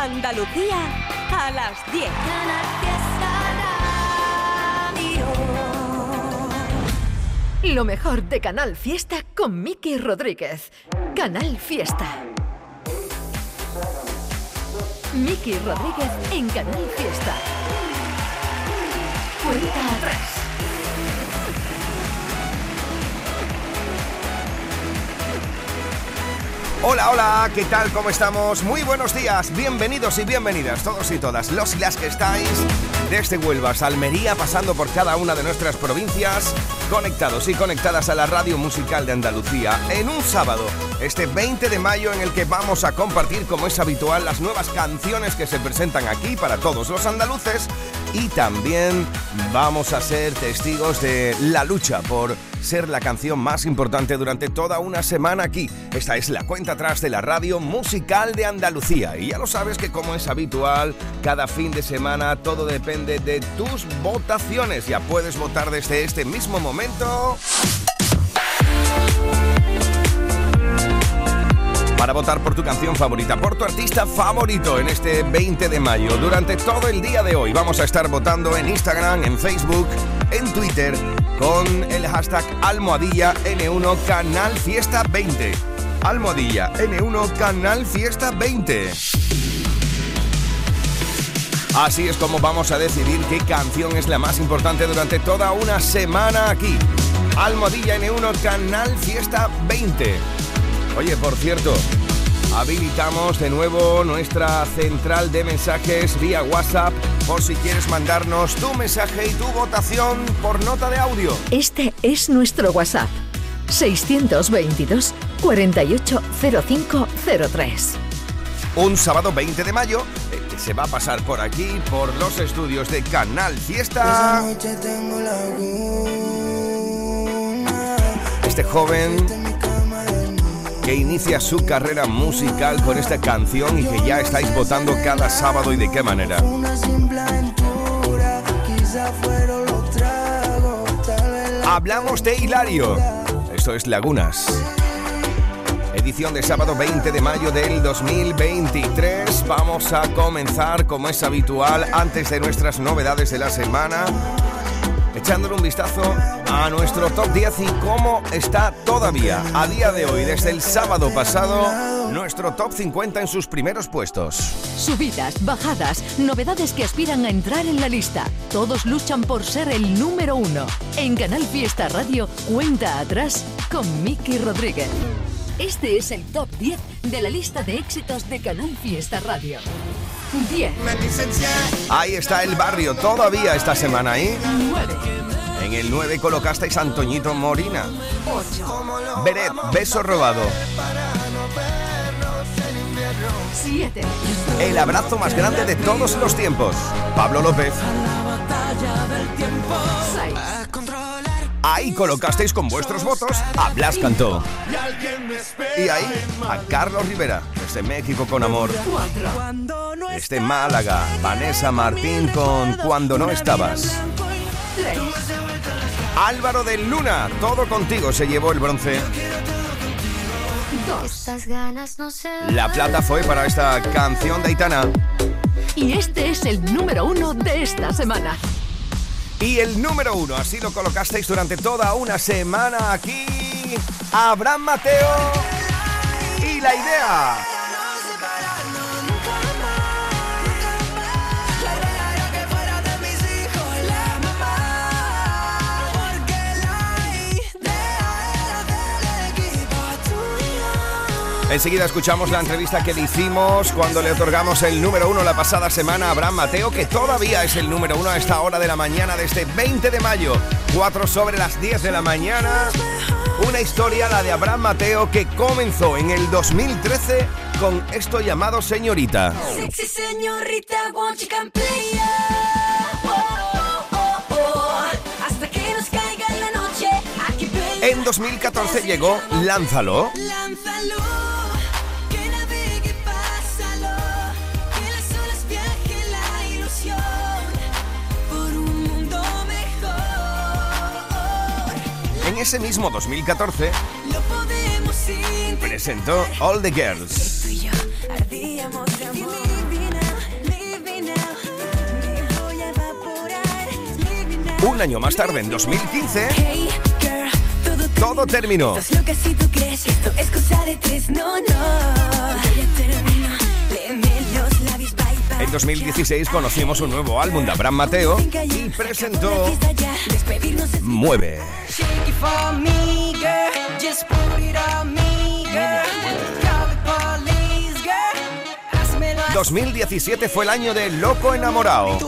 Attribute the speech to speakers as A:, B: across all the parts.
A: Andalucía a las 10.
B: Lo mejor de Canal Fiesta con Miki Rodríguez. Canal Fiesta. Miki Rodríguez en Canal Fiesta. Cuenta atrás.
C: Hola, hola, ¿qué tal? ¿Cómo estamos? Muy buenos días, bienvenidos y bienvenidas todos y todas, los y las que estáis desde Huelva, Almería, pasando por cada una de nuestras provincias, conectados y conectadas a la radio musical de Andalucía, en un sábado, este 20 de mayo, en el que vamos a compartir, como es habitual, las nuevas canciones que se presentan aquí para todos los andaluces y también vamos a ser testigos de la lucha por ser la canción más importante durante toda una semana aquí. Esta es la cuenta atrás de la radio musical de Andalucía. Y ya lo sabes que como es habitual, cada fin de semana todo depende de tus votaciones. Ya puedes votar desde este mismo momento. para votar por tu canción favorita, por tu artista favorito en este 20 de mayo. Durante todo el día de hoy vamos a estar votando en Instagram, en Facebook, en Twitter con el hashtag almohadilla N1 Canal Fiesta 20. Almohadilla N1 Canal Fiesta 20. Así es como vamos a decidir qué canción es la más importante durante toda una semana aquí. Almohadilla N1 Canal Fiesta 20. Oye, por cierto, habilitamos de nuevo nuestra central de mensajes vía WhatsApp por si quieres mandarnos tu mensaje y tu votación por nota de audio.
B: Este es nuestro WhatsApp. 622 480503.
C: Un sábado 20 de mayo eh, se va a pasar por aquí, por los estudios de Canal Fiesta. Este joven que inicia su carrera musical con esta canción y que ya estáis votando cada sábado y de qué manera. Hablamos de Hilario. Esto es Lagunas. Edición de sábado 20 de mayo del 2023. Vamos a comenzar como es habitual antes de nuestras novedades de la semana echándole un vistazo a nuestro top 10 y cómo está todavía a día de hoy, desde el sábado pasado, nuestro top 50 en sus primeros puestos.
B: Subidas, bajadas, novedades que aspiran a entrar en la lista. Todos luchan por ser el número uno. En Canal Fiesta Radio, cuenta atrás con Miki Rodríguez. Este es el top 10 de la lista de éxitos de Canal Fiesta Radio. 10.
C: Ahí está el barrio todavía esta semana ahí. En el 9 colocasteis Antoñito Morina.
B: 8.
C: Beret, beso robado.
B: 7.
C: El abrazo más grande de todos los tiempos. Pablo López.
B: 6.
C: Ahí colocasteis con vuestros votos a Blas Cantó. Y ahí a Carlos Rivera, desde México con amor.
B: 4.
C: Desde Málaga, Vanessa Martín con Cuando no estabas.
B: 3.
C: Álvaro del Luna, todo contigo se llevó el bronce.
B: 2.
D: Estas ganas no se
C: La plata fue para esta canción de Aitana.
B: Y este es el número uno de esta semana.
C: Y el número uno, así lo colocasteis durante toda una semana aquí. Abraham Mateo. Y la idea. Enseguida escuchamos la entrevista que le hicimos cuando le otorgamos el número uno la pasada semana a Abraham Mateo, que todavía es el número uno a esta hora de la mañana de este 20 de mayo, 4 sobre las 10 de la mañana. Una historia, la de Abraham Mateo, que comenzó en el 2013 con esto llamado Señorita.
D: Sexy won't you come play
C: En 2014 llegó Lánzalo.
D: Lánzalo,
C: ese mismo 2014 presentó All the Girls. Un año más tarde, en 2015,
D: todo
C: terminó. En 2016 conocimos un nuevo álbum de Abraham Mateo y presentó Mueve.
D: Shake it for me, girl. Just put it on me, girl. Call the police, girl. Házmelo así.
C: 2017 fue el año de Loco Enamorado.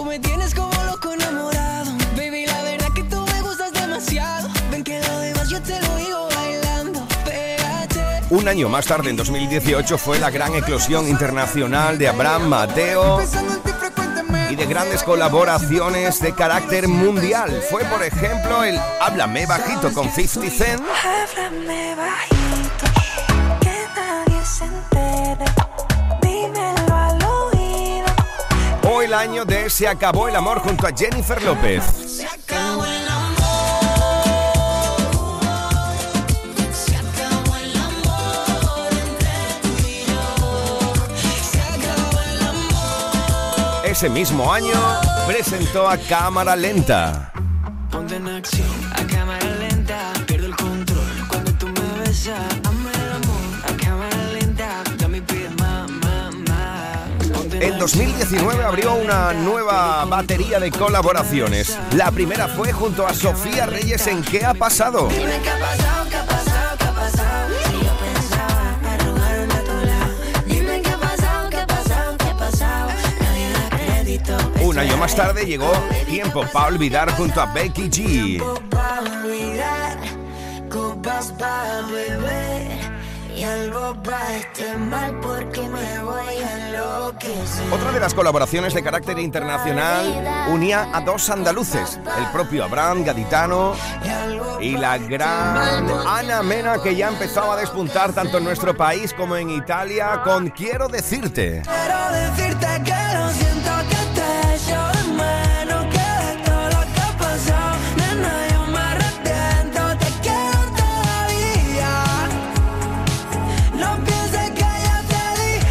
C: Un año más tarde, en 2018, fue la gran eclosión internacional de Abraham Mateo y de grandes colaboraciones de carácter mundial. Fue, por ejemplo, el Háblame bajito con 50 Cent
E: Háblame bajito, que nadie se entere. Dímelo al oído.
C: o el año de Se acabó el amor junto a Jennifer López. Ese mismo año presentó a Cámara Lenta.
F: Ponte en acción, a cámara lenta, pierdo el control cuando tú me besas. Hazme el amor, a cámara lenta, ya me pides más, más, más. Ponte
C: En 2019 abrió una nueva batería de colaboraciones. La primera fue junto a Sofía Reyes en ¿Qué ha pasado?
D: Dime qué ha pasado, qué ha pasado,
C: año más tarde llegó Tiempo para olvidar junto a Becky G.
D: para olvidar, copas para beber. Y algo para este mal porque me voy a enloquecer.
C: Otra de las colaboraciones de carácter internacional unía a dos andaluces, el propio Abraham Gaditano y la gran Ana Mena que ya empezaba a despuntar tanto en nuestro país como en Italia con Quiero decirte.
D: Quiero decirte que lo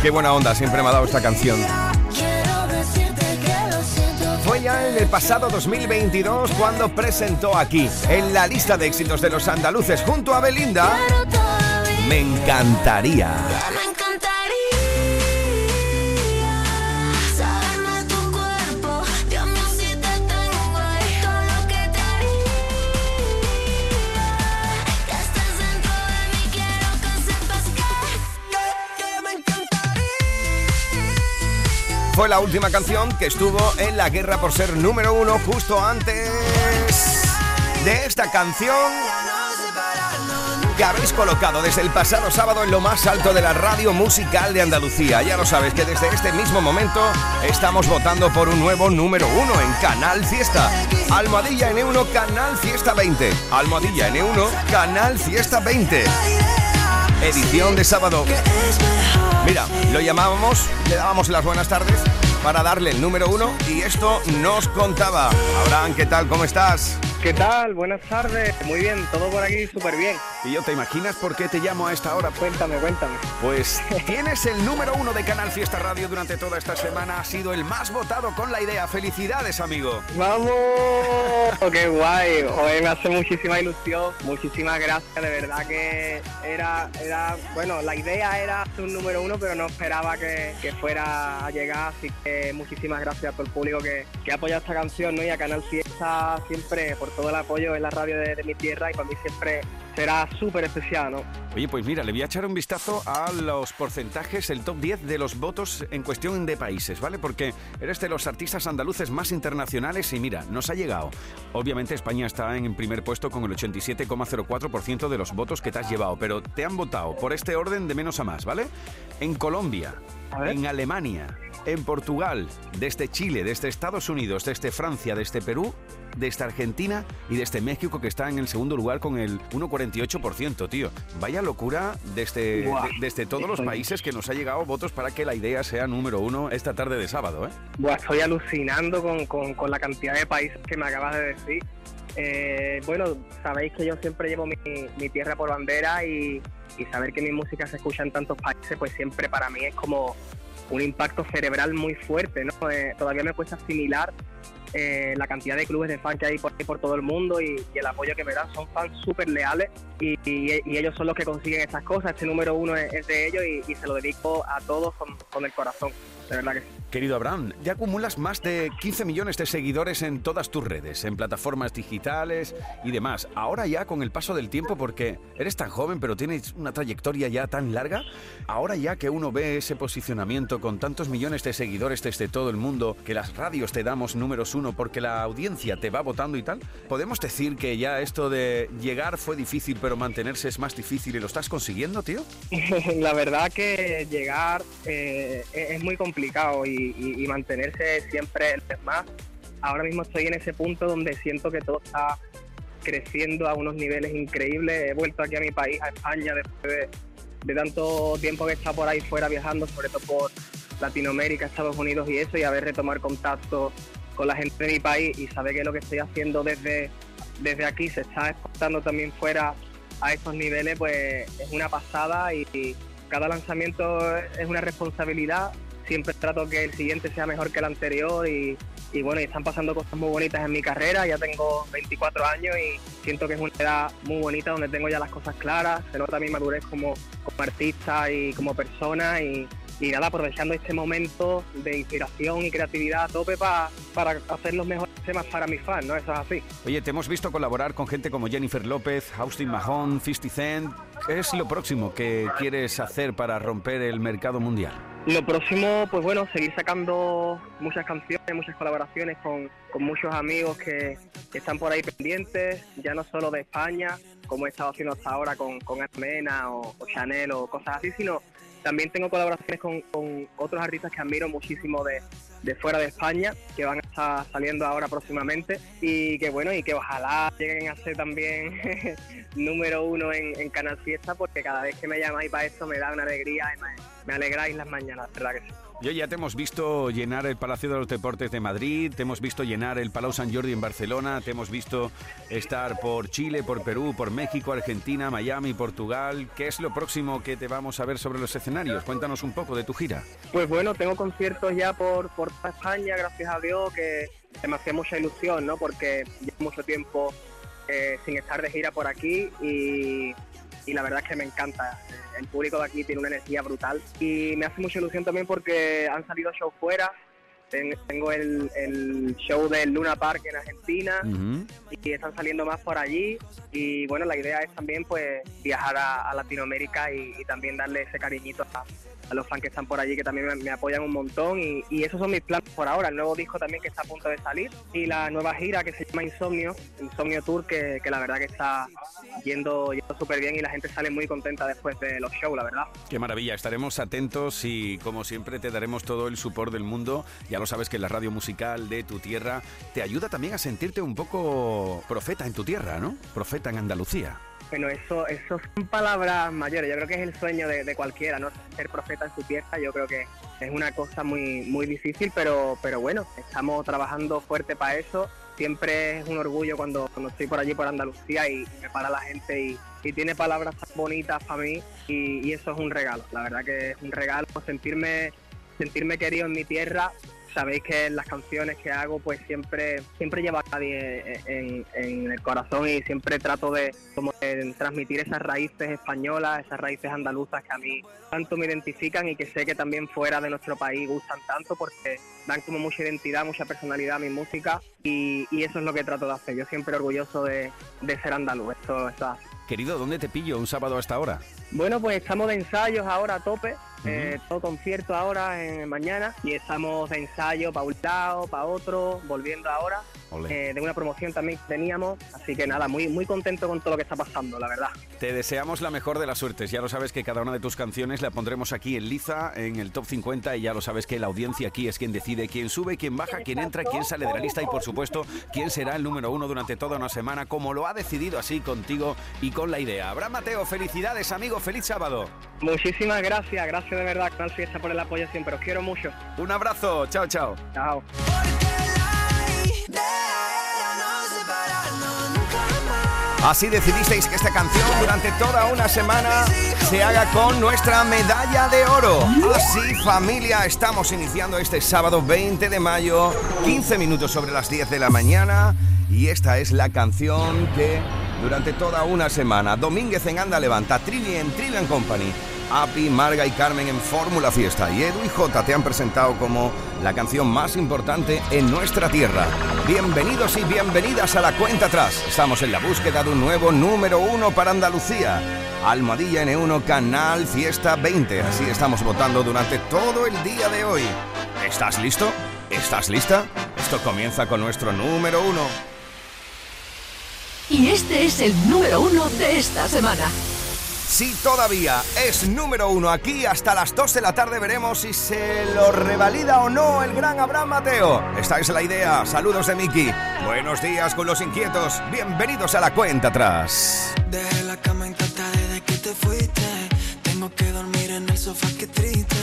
C: Qué buena onda siempre me ha dado esta canción. Fue ya en el pasado 2022 cuando presentó aquí, en la lista de éxitos de los andaluces junto a Belinda, me encantaría Fue la última canción que estuvo en la guerra por ser número uno justo antes de esta canción que habéis colocado desde el pasado sábado en lo más alto de la radio musical de Andalucía. Ya lo sabes que desde este mismo momento estamos votando por un nuevo número uno en Canal Fiesta. Almohadilla N1 Canal Fiesta 20. Almohadilla N1 Canal Fiesta 20. Edición de sábado. Mira, lo llamábamos, le dábamos las buenas tardes para darle el número uno y esto nos contaba. Abraham, ¿qué tal? ¿Cómo estás?
G: ¿Qué tal? Buenas tardes. Muy bien, todo por aquí súper bien.
C: Y yo te imaginas por qué te llamo a esta hora.
G: Cuéntame, cuéntame.
C: Pues tienes el número uno de Canal Fiesta Radio durante toda esta semana. Ha sido el más votado con la idea. Felicidades, amigo.
G: ¡Vamos! ¡Qué guay! Hoy me hace muchísima ilusión. Muchísimas gracias. De verdad que era, era bueno, la idea era ser un número uno, pero no esperaba que, que fuera a llegar. Así que muchísimas gracias a todo el público que, que ha apoyado esta canción ¿no? y a Canal Fiesta siempre por todo el apoyo en la radio de, de mi tierra y para mí siempre será súper especial, ¿no?
H: Oye, pues mira, le voy a echar un vistazo a los porcentajes, el top 10 de los votos en cuestión de países, ¿vale? Porque eres de los artistas andaluces más internacionales y mira, nos ha llegado. Obviamente España está en primer puesto con el 87,04% de los votos que te has llevado, pero te han votado por este orden de menos a más, ¿vale? En Colombia, en Alemania, en Portugal, desde Chile, desde Estados Unidos, desde Francia, desde Perú, desde Argentina y desde México que está en el segundo lugar con el 1,48%, tío. Vaya locura desde, de- desde todos los países que nos ha llegado votos para que la idea sea número uno esta tarde de sábado, ¿eh?
G: Estoy alucinando con, con- con la cantidad de países que me acabas de decir. Eh, bueno, sabéis que yo siempre llevo mi, mi tierra por bandera y, y saber que mi música se escucha en tantos países, pues siempre para mí es como un impacto cerebral muy fuerte, ¿no? Eh, todavía me cuesta asimilar eh, la cantidad de clubes de fans que hay por, por todo el mundo y, y el apoyo que me dan. Son fans súper leales y, y- y ellos son los que consiguen estas cosas. Este número uno es, es de ellos y, se lo dedico a todos con, con el corazón. De verdad que sí.
H: Querido Abraham, ya acumulas más de 15 millones de seguidores en todas tus redes, en plataformas digitales y demás. Ahora ya con el paso del tiempo, porque eres tan joven pero tienes una trayectoria ya tan larga, ahora ya que uno ve ese posicionamiento con tantos millones de seguidores desde todo el mundo, que las radios te damos números uno porque la audiencia te va votando y tal, podemos decir que ya esto de llegar fue difícil pero mantenerse es más difícil y lo estás consiguiendo, tío.
G: la verdad que llegar eh, es muy complicado y, y- y mantenerse siempre es más. Ahora mismo estoy en ese punto donde siento que todo está creciendo a unos niveles increíbles. He vuelto aquí a mi país, a España, después de, de tanto tiempo que he estado por ahí fuera viajando, sobre todo por Latinoamérica, Estados Unidos y eso, y haber retomar contacto con la gente de mi país y saber que lo que estoy haciendo desde, desde aquí se está exportando también fuera a estos niveles, pues es una pasada y, cada lanzamiento es una responsabilidad. Siempre trato que el siguiente sea mejor que el anterior y, y bueno, y están pasando cosas muy bonitas en mi carrera. Ya tengo 24 años y siento que es una edad muy bonita donde tengo ya las cosas claras. Se nota mi madurez como, como artista y como persona y, y nada, aprovechando este momento de inspiración y creatividad a tope pa- para hacer los mejores temas para mis fans, ¿no? Eso es así.
H: Oye, te hemos visto colaborar con gente como Jennifer López, Austin Mahone, 50 Cent. ¿Qué es lo próximo que quieres hacer para romper el mercado mundial?
G: Lo próximo, pues bueno, seguir sacando muchas canciones, muchas colaboraciones con, con muchos amigos que, que están por ahí pendientes, ya no solo de España, como he estado haciendo hasta ahora con, con Armena o, o Chanel o cosas así, sino también tengo colaboraciones con, con otros artistas que admiro muchísimo de, fuera de España, que van a estar saliendo ahora próximamente y que bueno, y que ojalá lleguen a ser también número uno en, en Canal Fiesta, porque cada vez que me llamáis para esto me da una alegría y me, me alegráis las mañanas, ¿verdad que sí?
H: Yo ya te hemos visto llenar el Palacio de los Deportes de Madrid, te hemos visto llenar el Palau San Jordi en Barcelona, te hemos visto estar por Chile, por Perú, por México, Argentina, Miami, Portugal. ¿Qué es lo próximo que te vamos a ver sobre los escenarios? Cuéntanos un poco de tu gira.
G: Pues bueno, tengo conciertos ya por, por toda España, gracias a Dios, que, me hacía ilusión, ¿no? Porque llevo mucho tiempo eh, sin estar de gira por aquí y, y la verdad es que me encanta. El público de aquí tiene una energía brutal y me hace mucha ilusión también porque han salido shows fuera. Ten- Tengo el, el show del Luna Park en Argentina
H: Ujú.
G: y están saliendo más por allí y bueno la idea es también pues viajar a, a Latinoamérica y, y también darle ese cariñito a, a los fans que están por allí que también me, me apoyan un montón y, y esos son mis planes por ahora el nuevo disco también que está a punto de salir y la nueva gira que se llama Insomnio Insomnio Tour que, que la verdad que está yendo yendo súper bien y la gente sale muy contenta después de los shows la verdad
H: Qué maravilla, estaremos atentos y como siempre te daremos todo el support del mundo. Ya lo sabes que la radio musical de tu tierra te ayuda también a sentirte un poco profeta en tu tierra, ¿no? Profeta en Andalucía.
G: Bueno, eso, eso son palabras mayores. Yo creo que es el sueño de, cualquiera, ¿no? Ser profeta en su tierra. Yo creo que es una cosa muy, muy difícil, pero, pero bueno, estamos trabajando fuerte para eso. Siempre es un orgullo cuando, estoy por allí, por Andalucía, y me para la gente y, y tiene palabras tan bonitas para mí, y, y eso es un regalo. La verdad que es un regalo sentirme, sentirme querido en mi tierra. Sabéis que las canciones que hago, pues siempre, siempre llevo a nadie en, en el corazón y siempre trato de, como de transmitir esas raíces españolas, esas raíces andaluzas que a mí tanto me identifican y que sé que también fuera de nuestro país gustan tanto porque dan como mucha identidad, mucha personalidad a mi música y, y eso es lo que trato de hacer. Yo siempre orgulloso de, de ser andaluz. Esto, esto es así.
H: Querido, ¿dónde te pillo un sábado hasta ahora?
G: Bueno, pues estamos de ensayos ahora a tope, eh, todo concierto ahora en mañana y estamos de ensayo para un lado, para otro, volviendo ahora. Eh, de una promoción también que teníamos, así que nada, muy muy contento con todo lo que está pasando, la verdad.
H: Te deseamos la mejor de las suertes. Ya lo sabes que cada una de tus canciones la pondremos aquí en Liza, en el top 50, y ya lo sabes que la audiencia aquí es quien decide quién sube, quién baja, quién entra, quién sale de la lista y, por supuesto, quién será el número uno durante toda una semana, como lo ha decidido así contigo y con la idea. Abraham Mateo, felicidades, amigo, feliz sábado.
G: Muchísimas gracias, gracias de verdad, Fiesta por el apoyo siempre, os quiero mucho.
H: Un abrazo, chao, chao.
G: Chao.
C: Así decidisteis que esta canción durante toda una semana se haga con nuestra medalla de oro. Así familia, estamos iniciando este sábado 20 de mayo, 15 minutos sobre las 10 de la mañana. Y esta es la canción que durante toda una semana Domínguez en Anda Levanta, Trivi en Trivian Company, Api, Marga y Carmen en Fórmula Fiesta y Edu y J te han presentado como la canción más importante en nuestra tierra. Bienvenidos y bienvenidas a la cuenta atrás. Estamos en la búsqueda de un nuevo número uno para Andalucía. Almohadilla N1 Canal Fiesta 20. Así estamos votando durante todo el día de hoy. ¿Estás listo? ¿Estás lista? Esto comienza con nuestro número uno.
B: Y este es el número uno de esta semana.
C: Sí, todavía es número uno aquí. Hasta las 2 de la tarde veremos si se lo revalida o no el gran Abraham Mateo. Esta es la idea. Saludos de Miki. Buenos días con los inquietos. Bienvenidos a la cuenta atrás.
F: Dejé la cama desde que te fuiste. Tengo que dormir en el sofá, qué triste.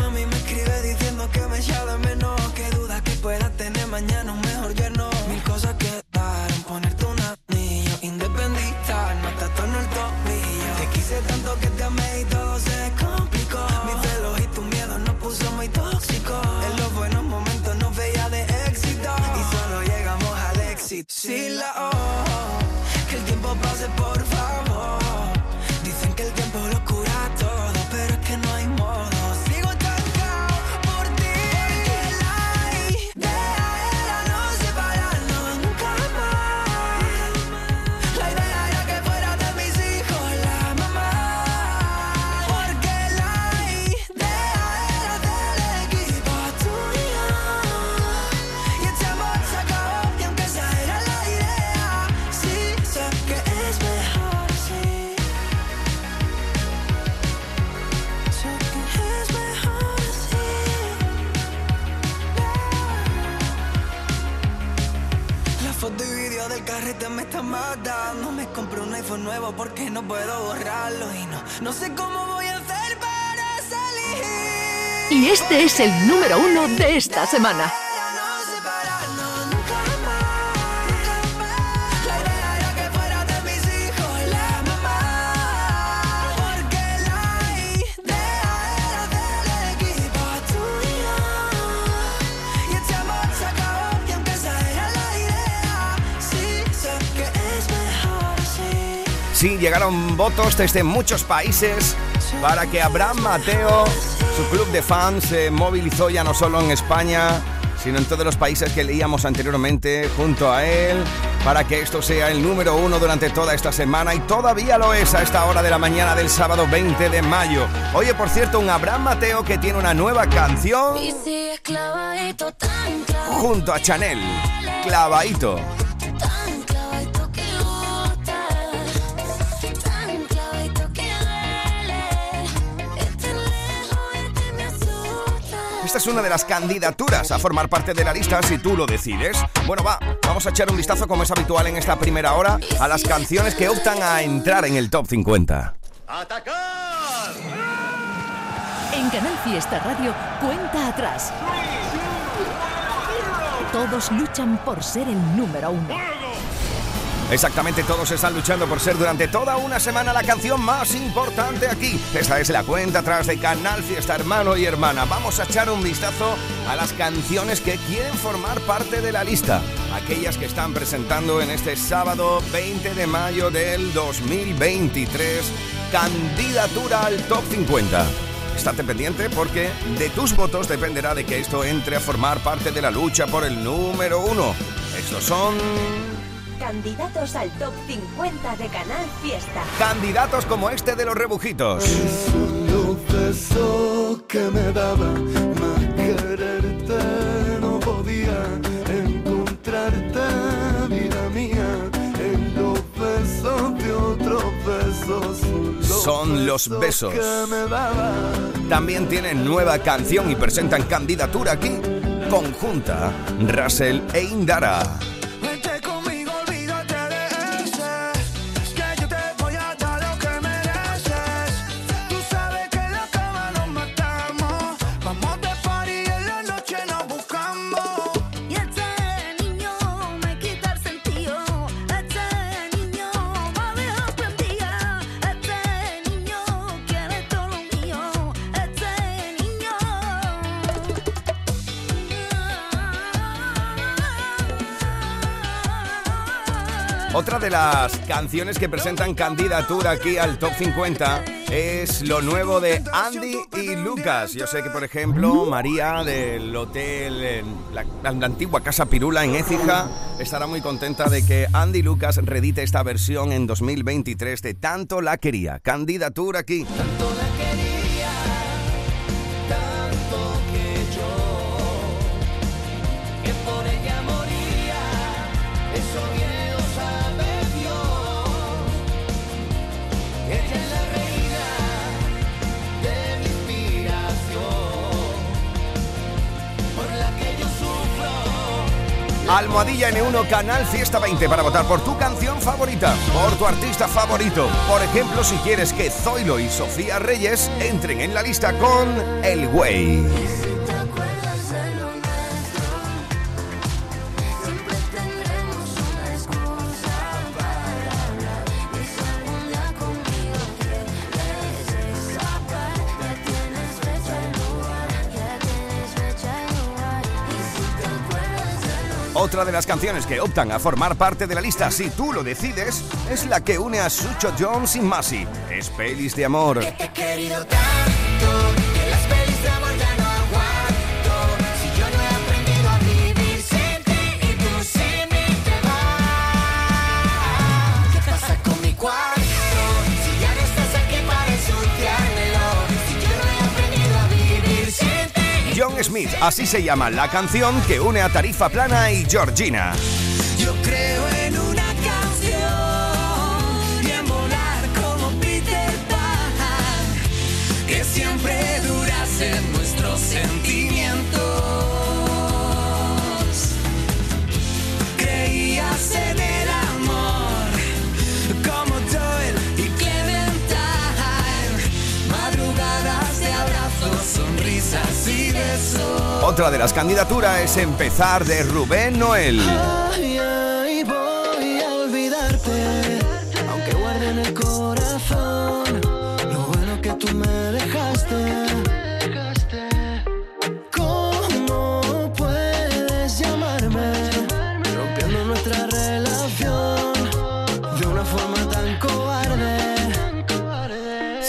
F: Mami me escribe diciendo que me echa de menos Que duda que pueda tener mañana un mejor yerno Mil cosas que ponerte un anillo Independizar, no te en el tobillo. Te quise tanto que te amé y todo se complicó. Mis celos y tu miedo nos puso muy tóxicos. En los buenos momentos nos veía de éxito. Y solo llegamos al éxito. Si la O, que el tiempo pase por favor me están matando. Me compré un iPhone nuevo porque no puedo borrarlo y no, no sé cómo voy a hacer para salir.
B: Y este es el número uno de esta semana.
F: Sí,
C: llegaron votos desde muchos países para que Abraham Mateo, su club de fans, se movilizó ya no solo en España, sino en todos los países que leíamos anteriormente junto a él, para que esto sea el número uno durante toda esta semana y todavía lo es a esta hora de la mañana del sábado 20 de mayo. Oye, por cierto, un Abraham Mateo que tiene una nueva canción junto a Chanel, Clavadito. Esta es una de las candidaturas a formar parte de la lista si tú lo decides. Bueno, va, vamos a echar un vistazo como es habitual en esta primera hora a las canciones que optan a entrar en el top 50.
B: En Canal Fiesta Radio, cuenta atrás. Todos luchan por ser el número uno.
C: Exactamente, todos están luchando por ser durante toda una semana la canción más importante aquí. Esta es la cuenta atrás de Canal Fiesta, hermano y hermana. Vamos a echar un vistazo a las canciones que quieren formar parte de la lista. Aquellas que están presentando en este sábado 20 de mayo del 2023 candidatura al top 50. estate pendiente porque de tus votos dependerá de que esto entre a formar parte de la lucha por el número uno. Estos son
A: Candidatos al top 50 de Canal Fiesta.
C: candidatos como este de los rebujitos.
F: Los besos que me daba más quererte no podía encontrarte vida mía en los besos de otros besos
C: Son los besos.
F: que me daba
C: También tienen nueva canción y presentan candidatura aquí. Conjunta, Russell e Indara. Otra de las canciones que presentan candidatura aquí al Top 50 es lo nuevo de Andy y Lucas. Yo sé que, por ejemplo, María del hotel, la, la antigua Casa Pirula en Écija, estará muy contenta de que Andy Lucas redite esta versión en 2023 de Tanto la quería. Candidatura aquí. Almohadilla N1 Canal Fiesta 20 para votar por tu canción favorita, por tu artista favorito. Por ejemplo, si quieres que Zoilo y Sofía Reyes entren en la lista con El Güey. Otra de las canciones que optan a formar parte de la lista, si tú lo decides, es la que une a Sucho Jones y Masi. Es Pelis de Amor.
F: Te he querido tanto que las pelis
C: Smith, así se llama la canción que une a Tarifa Plana y Georgina. Otra de las candidaturas es Empezar de Rubén Noel.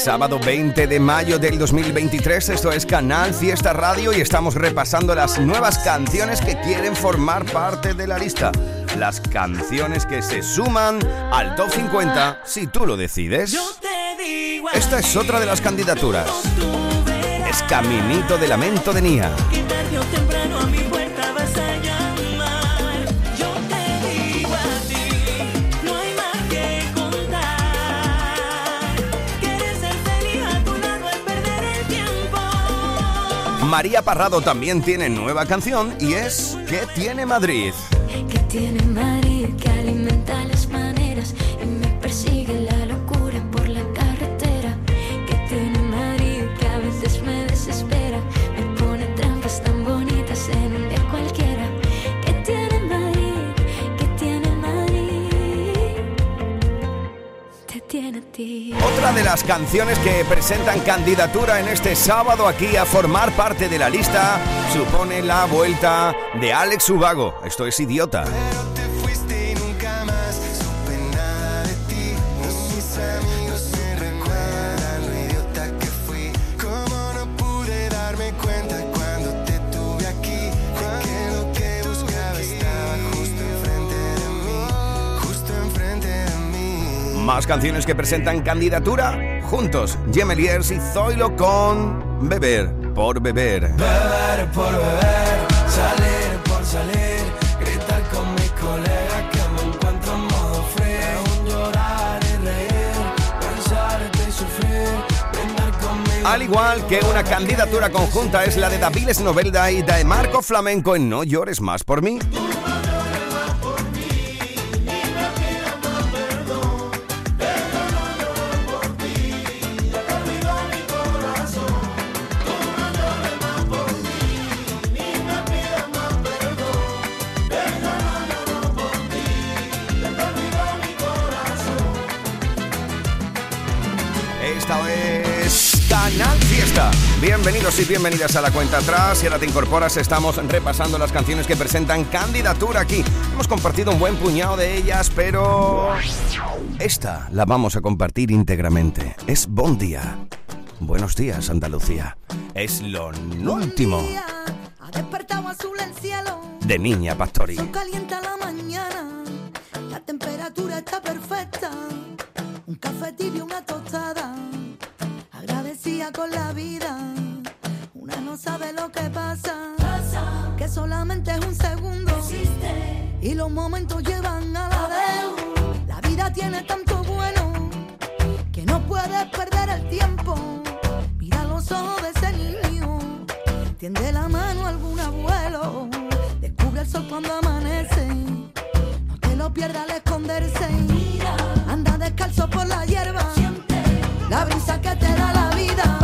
C: Sábado 20 de mayo del 2023, esto es Canal Fiesta Radio y estamos repasando las nuevas canciones que quieren formar parte de la lista. Las canciones que se suman al top 50 si tú lo decides. Esta es otra de las candidaturas. Es Caminito de Lamento de Nia. María Parrado también tiene nueva canción y es ¿Qué tiene Madrid?
E: que tiene Madrid que
C: de las canciones que presentan candidatura en este sábado aquí a formar parte de la lista supone la vuelta de Alex Ubago. Esto es idiota.
F: Más
C: canciones que presentan candidatura juntos. Gemeliers y Zoilo con Beber por Beber.
F: Beber por beber, salir por salir, gritar con mis colegas que me encuentro en modo free. Un llorar y reír, pensarte y sufrir.
C: Al igual que una candidatura conjunta es la de Daviles Novelda y de Marco Flamenco en No llores más por mí. Y bienvenidas a la cuenta atrás. Si ahora te incorporas, estamos repasando las canciones que presentan candidatura aquí. Hemos compartido un buen puñado de ellas, pero esta la vamos a compartir íntegramente. Es Bon Día. Buenos días, Andalucía. Es lo último
I: Ha despertado azul el cielo.
C: de Niña Pastori.
I: Son calienta la mañana. La temperatura está perfecta. Un café tibio, una tostada. Agradecida con la vida. Sabe lo que pasa. Que solamente es un segundo. Y los momentos llevan a la vez. La vida tiene tanto bueno que no puedes perder el tiempo. Mira los ojos de ese niño. Tiende la mano a algún abuelo. Descubre el sol cuando amanece. No te lo pierdas al esconderse. Anda descalzo por la hierba. La brisa que te da la vida.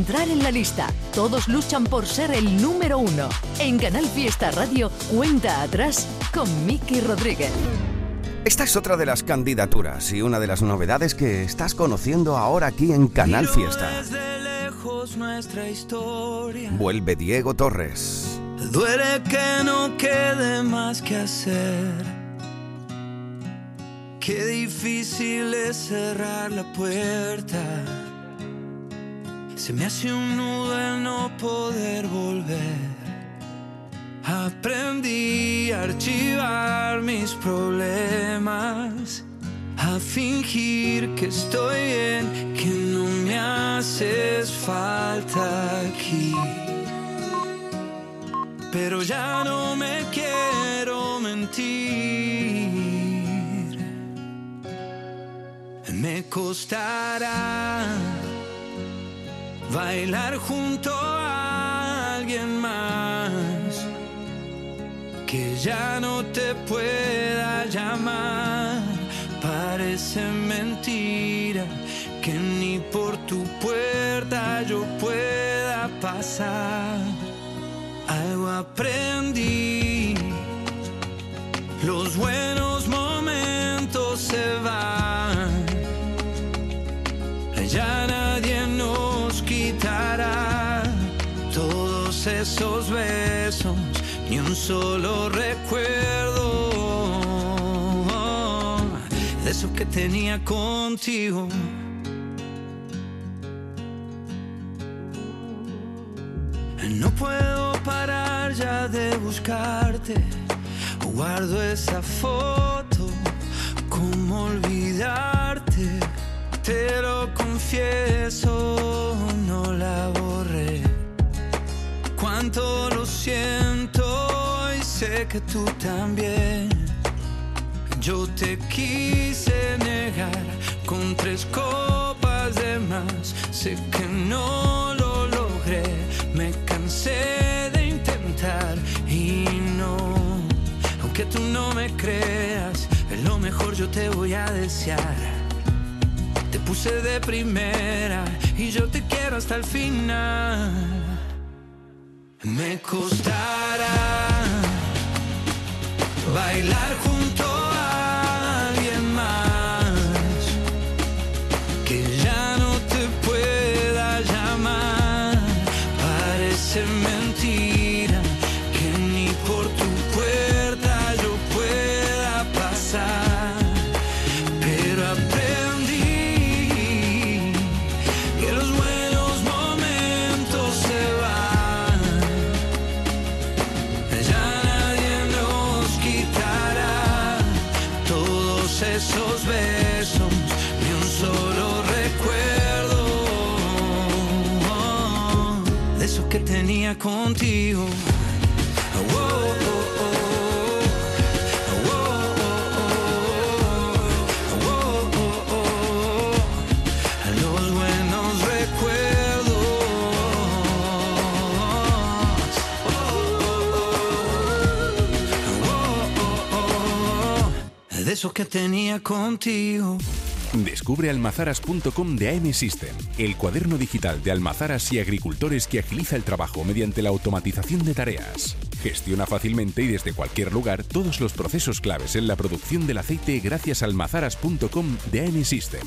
B: Entrar en la lista. Todos luchan por ser el número uno. En Canal Fiesta Radio, cuenta atrás con Miki Rodríguez.
C: Esta es otra de las candidaturas y una de las novedades que estás conociendo ahora aquí en Canal Fiesta.
F: Desde lejos nuestra historia.
C: Vuelve Diego Torres.
F: Duele que no quede más que hacer. Qué difícil es cerrar la puerta. Se me hace un nudo el no poder volver. Aprendí a archivar mis problemas, a fingir que estoy bien, que no me haces falta aquí. Pero ya no me quiero mentir. Me costará bailar junto a alguien más que ya no te pueda llamar. Parece mentira que ni por tu puerta yo pueda pasar. Algo aprendí, que tenía contigo. No puedo parar ya de buscarte. Guardo esa foto, ¿cómo olvidarte? Te lo confieso, no la borré. Cuánto lo siento y sé que tú también. Yo te quise negar con tres copas de más. Sé que no lo logré, me cansé de intentar y no. Aunque tú no me creas, es lo mejor yo te voy a desear. Te puse de primera y yo te quiero hasta el final. Me costará bailar junto contigo. Oh, oh, oh. De esos que tenía contigo.
J: Descubre almazaras.com de AM System, el cuaderno digital de almazaras y agricultores que agiliza el trabajo mediante la automatización de tareas. Gestiona fácilmente y desde cualquier lugar todos los procesos claves en la producción del aceite gracias a almazaras.com de AM System.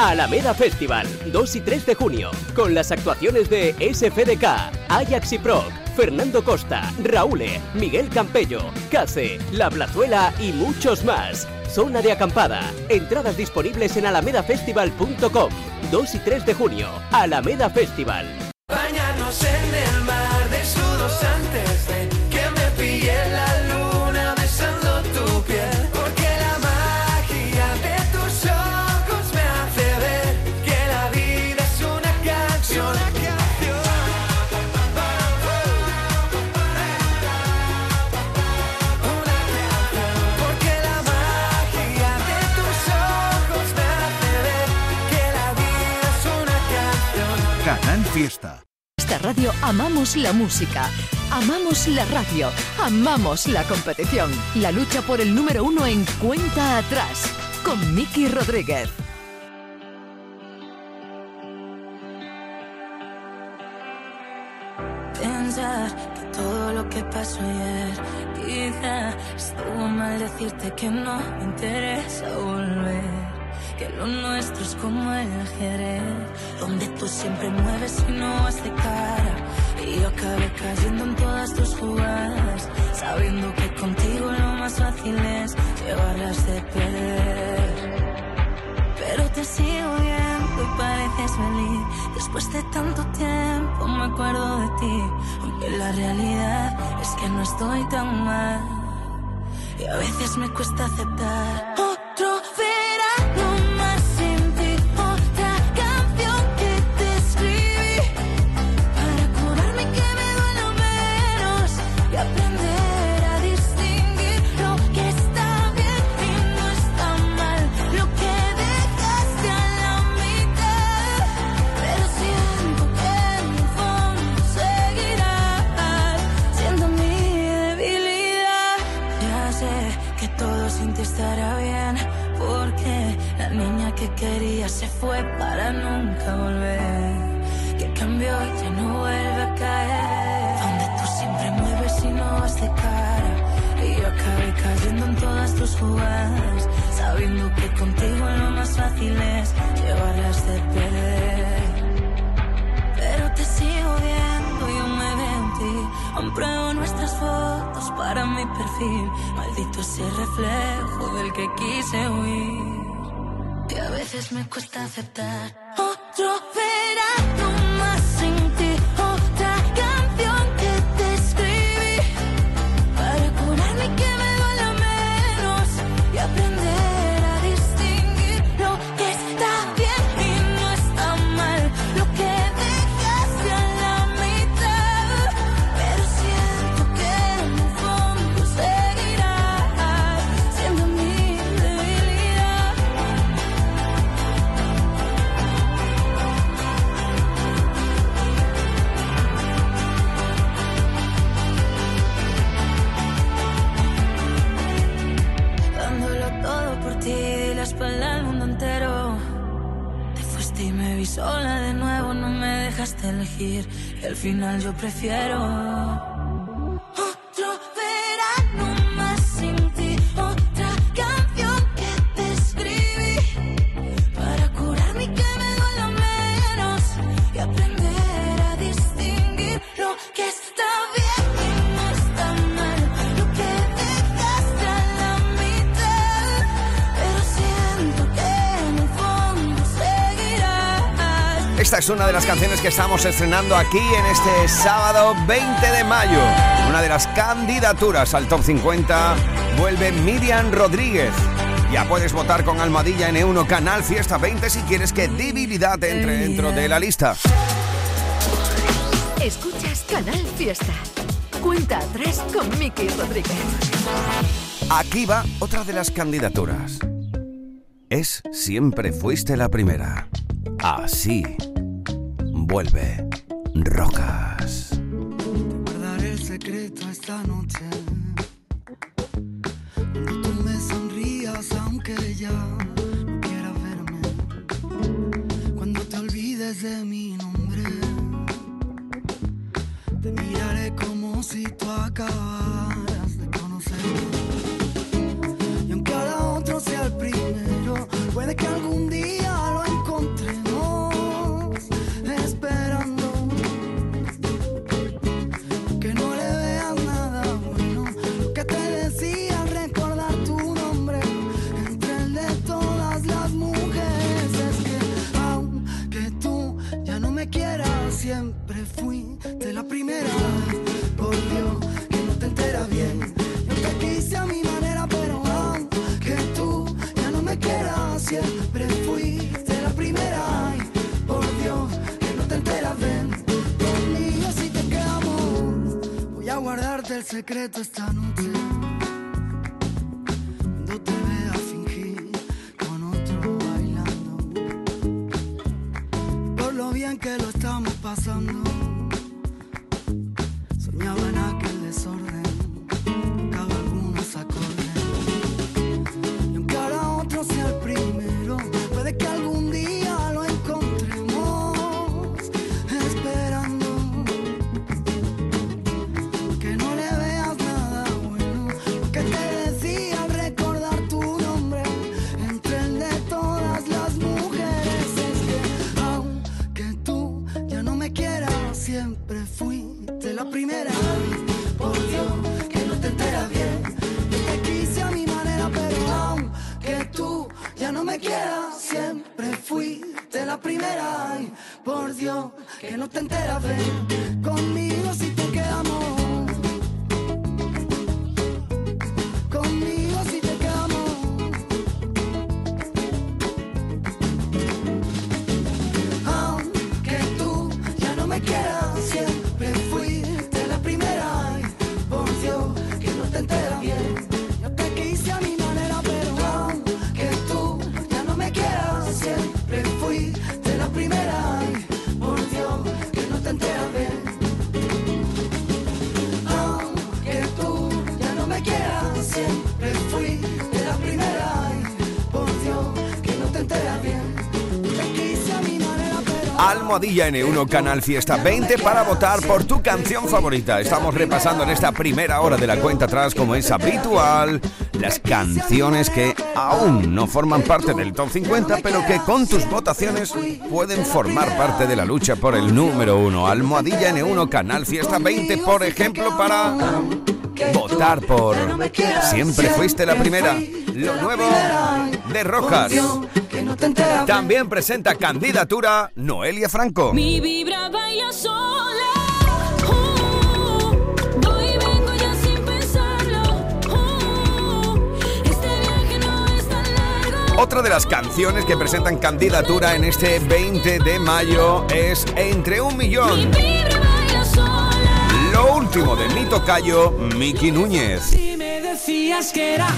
K: Alameda Festival, 2 y 3 de junio, con las actuaciones de SFDK, Ajax y Proc, Fernando Costa, Raúle, Miguel Campello, Case, La Plazuela y muchos más. Zona de acampada. Entradas disponibles en alamedafestival.com. 2 y 3 de junio, Alameda Festival.
L: Fiesta.
B: Esta radio amamos la música, amamos la radio, amamos la competición. La lucha por el número uno en cuenta atrás con Miki Rodríguez.
E: Pensar que todo lo que pasó ayer quizá estuvo mal decirte que no me interesa volver que lo nuestro es como el ajedrez, donde tú siempre mueves y no vas de cara. Y yo acabé cayendo en todas tus jugadas, sabiendo que contigo lo más fácil es llevarlas de perder. Pero te sigo viendo y pareces feliz. Después de tanto tiempo me acuerdo de ti, aunque la realidad es que no estoy tan mal. Y a veces me cuesta aceptar. Oh, sabiendo que contigo lo más fácil es llevarlas de perder. Pero te sigo viendo y aún me veo en ti, aún pruebo nuestras fotos para mi perfil, maldito ese reflejo del que quise huir, que a veces me cuesta aceptar. Otro el final yo prefiero
C: Esta es una de las canciones que estamos estrenando aquí en este sábado 20 de mayo. Una de las candidaturas al top 50 vuelve Miriam Rodríguez. Ya puedes votar con Almadilla en 1 Canal Fiesta 20 si quieres que Divinidad entre dentro de la lista.
B: Escuchas Canal Fiesta. Cuenta atrás con Miki Rodríguez.
C: Aquí va otra de las candidaturas. Es Siempre fuiste la primera. Así. Vuelve Rocas.
I: Te guardaré el secreto esta noche. Cuando tú me sonrías, aunque ya no quieras verme. Cuando te olvides de mi nombre, te miraré como si tú acabaras de conocerme. Y aunque ahora otro sea el primero, puede que algún día. El secreto esta noche. No te vea fingir con otro bailando. Por lo bien que lo estamos pasando.
C: Almohadilla N1 Canal Fiesta 20 para votar por tu canción favorita. Estamos repasando en esta primera hora de la cuenta atrás, como es habitual, las canciones que aún no forman parte del top 50, pero que con tus votaciones pueden formar parte de la lucha por el número uno. Almohadilla N1 Canal Fiesta 20, por ejemplo, para votar por Siempre fuiste la primera. Lo nuevo de Rojas.
D: Que no te enteras bien.
C: También presenta candidatura Noelia Franco.
E: Mi vibra baila sola. Uh, voy y vengo ya sin pensarlo. Uh, este.
C: Otra de las canciones que presentan candidatura en este 20 de mayo es Entre un
E: Mi
C: millón.
E: vibra baila sola.
C: Lo último de mi tocayo, Miki Núñez.
D: Si me decías que era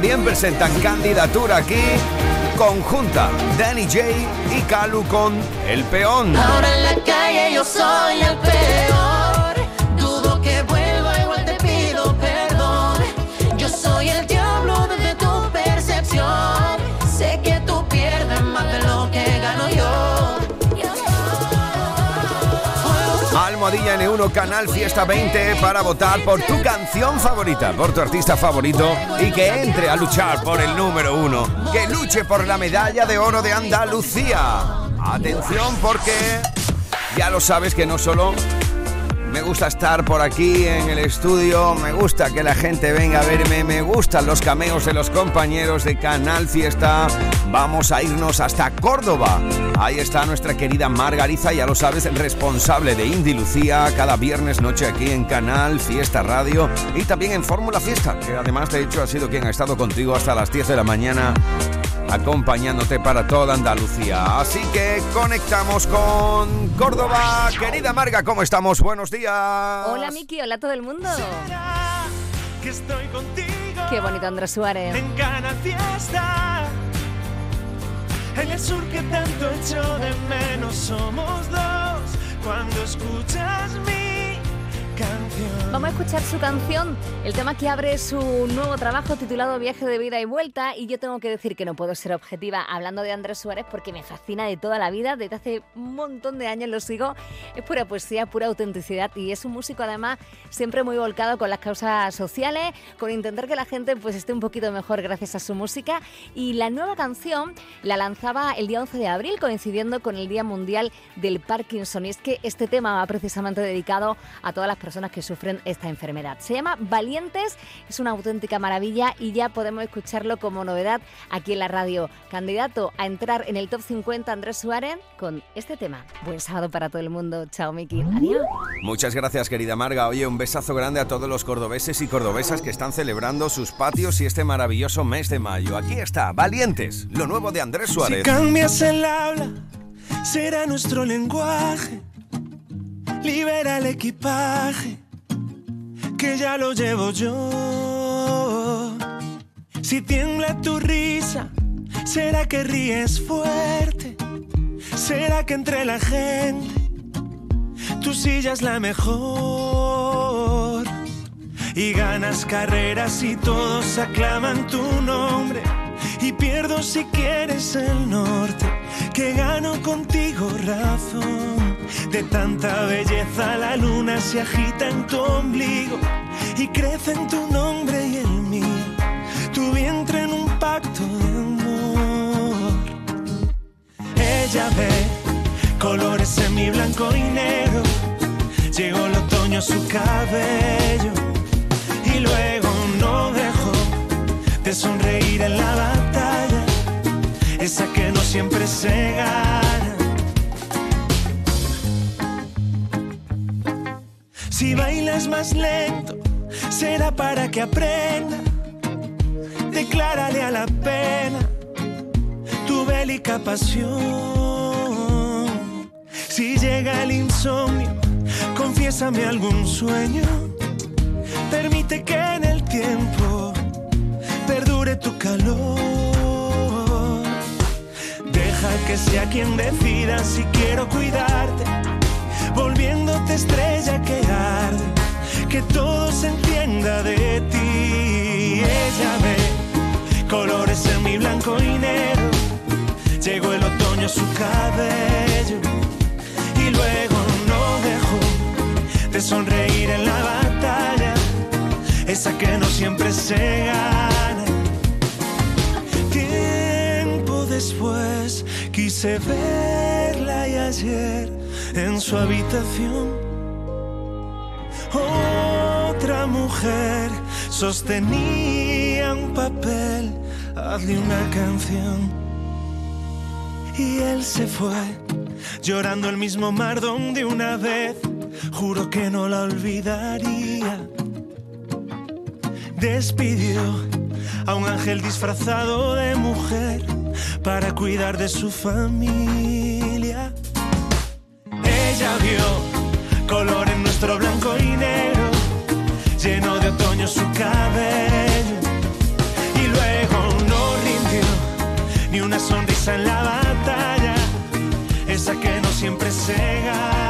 C: También presentan candidatura aquí conjunta Danny J y Calu con El Peón.
E: Ahora en la calle yo soy el peor.
C: Almohadilla N1 Canal Fiesta 20 para votar por tu canción favorita, por tu artista favorito y que entre a luchar por el número uno, que luche por la medalla de oro de Andalucía. Atención porque ya lo sabes que no solo me gusta estar por aquí en el estudio, me gusta que la gente venga a verme, me gustan los cameos de los compañeros de Canal Fiesta. Vamos a irnos hasta Córdoba. Ahí está nuestra querida Margariza, ya lo sabes, responsable de Indy Lucía, cada viernes noche aquí en Canal Fiesta Radio y también en Fórmula Fiesta, que además de hecho ha sido quien ha estado contigo hasta las 10 de la mañana acompañándote para toda Andalucía. Así que conectamos con Córdoba. Querida Marga, ¿cómo estamos? Buenos días.
L: Hola Miki, hola a todo el mundo.
M: que estoy contigo
L: Qué bonito Andrés Suárez.
M: en Canal Fiesta. En el sur que tanto echo de menos somos dos cuando escuchas mi canción.
L: Vamos a escuchar su canción, el tema que abre su nuevo trabajo titulado Viaje de Vida y Vuelta. Y yo tengo que decir que no puedo ser objetiva hablando de Andrés Suárez porque me fascina de toda la vida. Desde hace un montón de años lo sigo. Es pura poesía, pura autenticidad y es un músico además siempre muy volcado con las causas sociales, con intentar que la gente pues esté un poquito mejor gracias a su música. Y la nueva canción la lanzaba el día 11 de abril coincidiendo con el Día Mundial del Parkinson. Y es que este tema va precisamente dedicado a todas las personas que sufren esta enfermedad. Se llama Valientes, es una auténtica maravilla y ya podemos escucharlo como novedad aquí en la radio. Candidato a entrar en el top 50 Andrés Suárez con este tema. Buen sábado para todo el mundo. Chao Miki. Adiós.
C: Muchas gracias, querida Marga. Oye, un besazo grande a todos los cordobeses y cordobesas que están celebrando sus patios y este maravilloso mes de mayo. Aquí está, Valientes, lo nuevo de Andrés
M: Si
C: Suárez.
M: cambias el habla, será nuestro lenguaje. Libera el equipaje, que ya lo llevo yo. Si tiembla tu risa, será que ríes fuerte. Será que entre la gente tu silla es la mejor. Y ganas carreras y todos aclaman tu nombre. Y pierdo si quieres el norte, que gano contigo razón. De tanta belleza la luna se agita en tu ombligo y crece en tu nombre y el mío. Tu vientre en un pacto de amor. Ella ve colores en mi blanco y negro. Llegó el otoño a su cabello y luego no dejó de sonreír en la batalla, esa que no siempre se gana. Si bailas más lento, será para que aprenda. Declárale a la pena tu bélica pasión. Si llega el insomnio, confiésame algún sueño. Permite que en el tiempo perdure tu calor. Deja que sea quien decida si quiero cuidarte, volviéndote estrella que arde, que todo se entienda de ti. Ella ve colores en mi blanco y negro. Llegó el otoño a su cabello y luego no dejó de sonreír en la batalla, esa que no siempre se gana. Tiempo después quise verla y ayer en su habitación otra mujer sostenía un papel, hazle una canción. Y él se fue, llorando el mismo mar donde una vez juro que no la olvidaría. Despidió a un ángel disfrazado de mujer para cuidar de su familia. Ella vio color en nuestro blanco y negro, lleno de otoño su cabello. Y luego no rindió ni una sonrisa en la batalla, esa que no siempre se gana.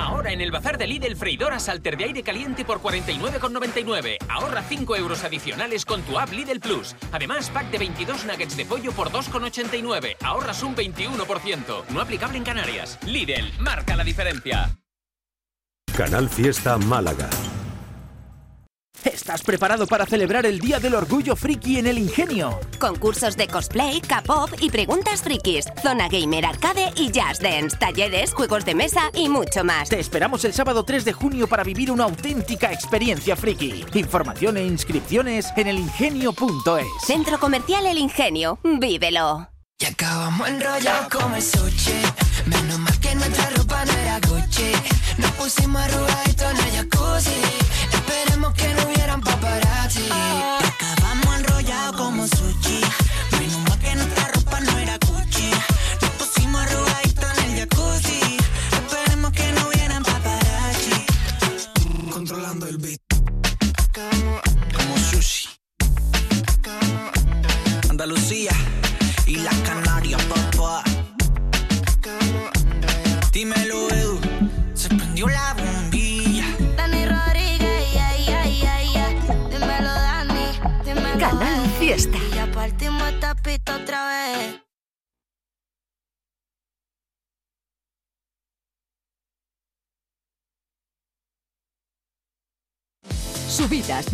N: Ahora en el bazar de Lidl, freidoras Alter de aire caliente por 49,99. Ahorra 5 euros adicionales con tu app Lidl Plus. Además, pack de 22 nuggets de pollo por 2,89. Ahorras un 21%. No aplicable en Canarias. Lidl, marca la diferencia.
O: Canal Fiesta Málaga.
P: ¿Estás preparado para celebrar el Día del Orgullo Friki en el Ingenio?
Q: Concursos de cosplay, K-pop y preguntas frikis. Zona gamer arcade y jazz dance. Talleres, juegos de mesa y mucho más.
P: Te esperamos el sábado 3 de junio para vivir una auténtica experiencia friki. Información e inscripciones en elingenio.es.
Q: Centro Comercial El Ingenio. Vívelo.
F: Y acabamos enrollados como el sushi. Menos mal que nuestra ropa no era Gucci. Nos pusimos arrugaditos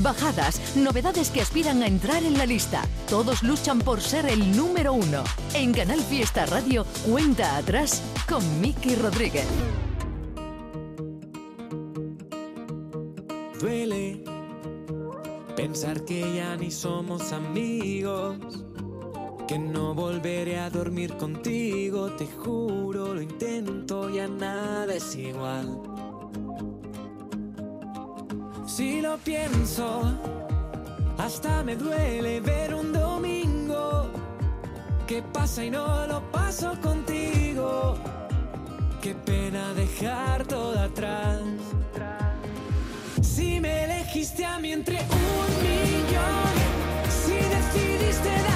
B: Bajadas, novedades que aspiran a entrar en la lista. Todos luchan por ser el número uno. En Canal Fiesta Radio, cuenta atrás con Miki Rodríguez.
R: Duele pensar que ya ni somos amigos, que no volveré a dormir contigo, te juro, lo intento, ya nada es igual. Si lo pienso, hasta me duele ver un domingo que pasa y no lo paso contigo. Qué pena dejar todo atrás. Si me elegiste a mí entre un millón, si decidiste darme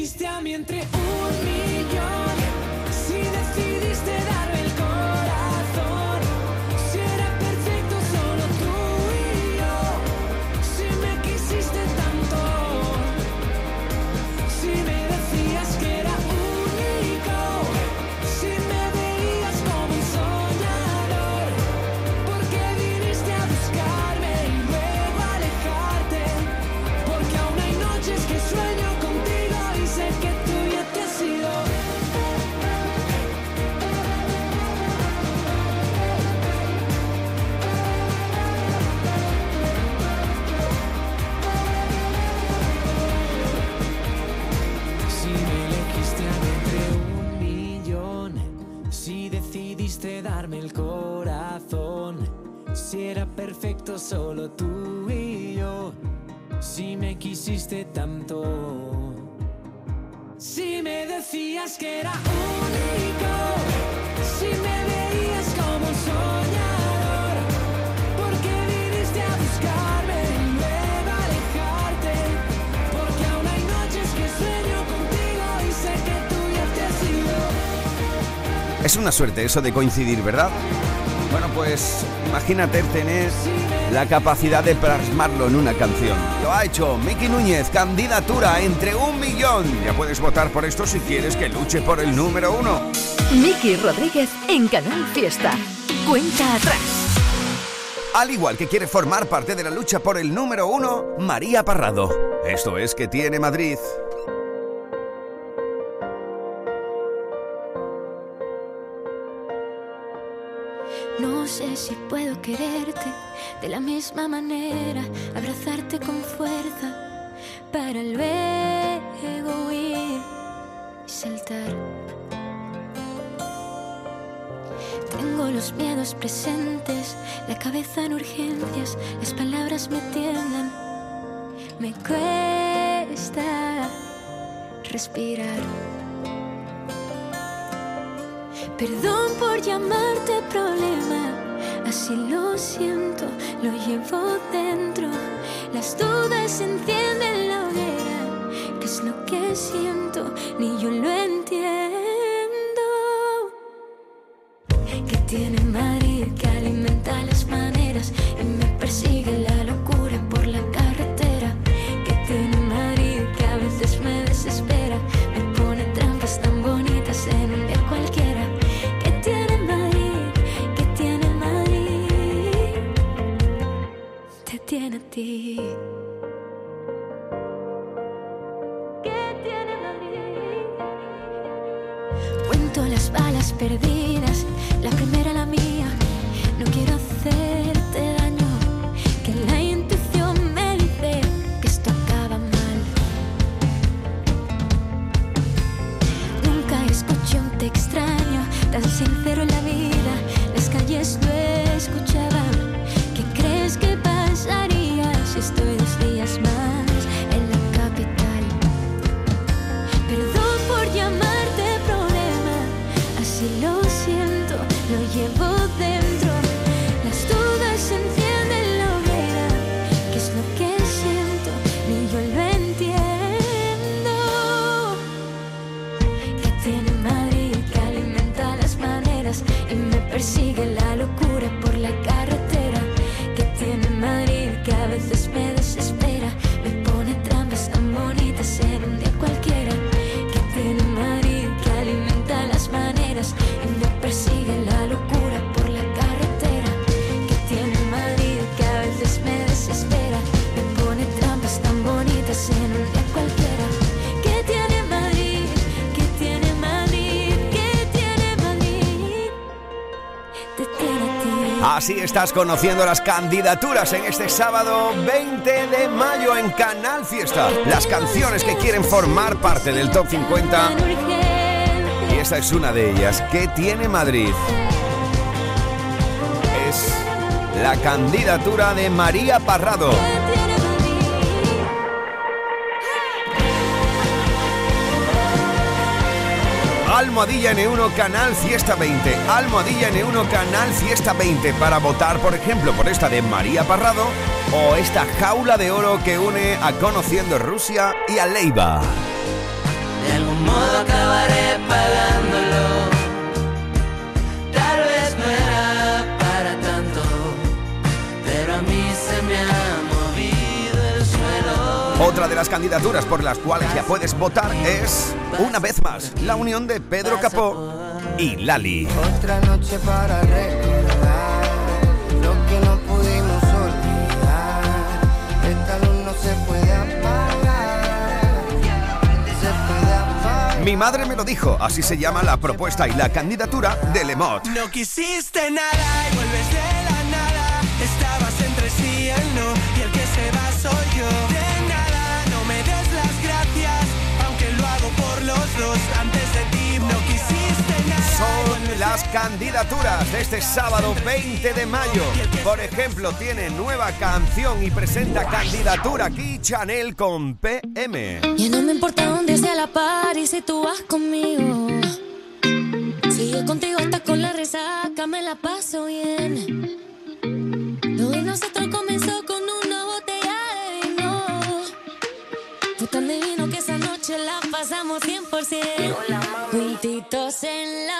R: Elegiste a mí entre un millón, el corazón, si era perfecto solo tú y yo, si me quisiste tanto, si me decías que era único,
C: Es una suerte eso de coincidir, ¿verdad? Bueno, pues imagínate tener la capacidad de plasmarlo en una canción. Lo ha hecho Miki Núñez, candidatura entre un millón. Ya puedes votar por esto si quieres que luche por el número uno.
B: Miki Rodríguez en Canal Fiesta. Cuenta atrás.
C: Al igual que quiere formar parte de la lucha por el número uno, María Parrado. Esto es que tiene Madrid.
E: Quererte de la misma manera, abrazarte con fuerza para luego huir y saltar. Tengo los miedos presentes, la cabeza en urgencias, las palabras me tiemblan, me cuesta respirar. Perdón por llamarte problema, así lo siento, lo llevo dentro. Las dudas encienden la hoguera, ¿qué es lo que siento? Ni yo lo entiendo. Que tiene ti. Que tiene Madrid. Cuento las balas perdidas, la primera la mía. No quiero
C: estás conociendo las candidaturas en este sábado 20 de mayo en Canal Fiesta. Las canciones que quieren formar parte del Top 50. Y esta es una de ellas. ¿Qué tiene Madrid? Es la candidatura de María Parrado. Almohadilla N1 Canal Fiesta 20. Almohadilla N1 Canal Fiesta 20 para votar, por ejemplo, por esta de María Parrado o esta jaula de oro que une a Conociendo Rusia y a Leiva. Otra de las candidaturas por las cuales ya puedes votar es, una vez más, la unión de Pedro Capó y Lali.
S: Otra noche para recordar lo que no pudimos olvidar. Esta luz no se puede apagar. Se puede apagar.
C: Mi madre me lo dijo, así se llama la propuesta y la candidatura de Lemot.
T: No quisiste nada y vuelves de la nada. Estabas entre sí y el no, y el que se va soy yo. Por los dos. Antes de ti no quisiste nada.
C: Son las candidaturas de este sábado 20 de mayo. Por ejemplo, tiene nueva canción y presenta candidatura aquí Chanel con PM.
E: Ya no me importa dónde sea la par y si tú vas conmigo. Si yo contigo hasta con la resaca me la paso bien. Lo de nosotros comenzó pasamos 100%. Juntitos en la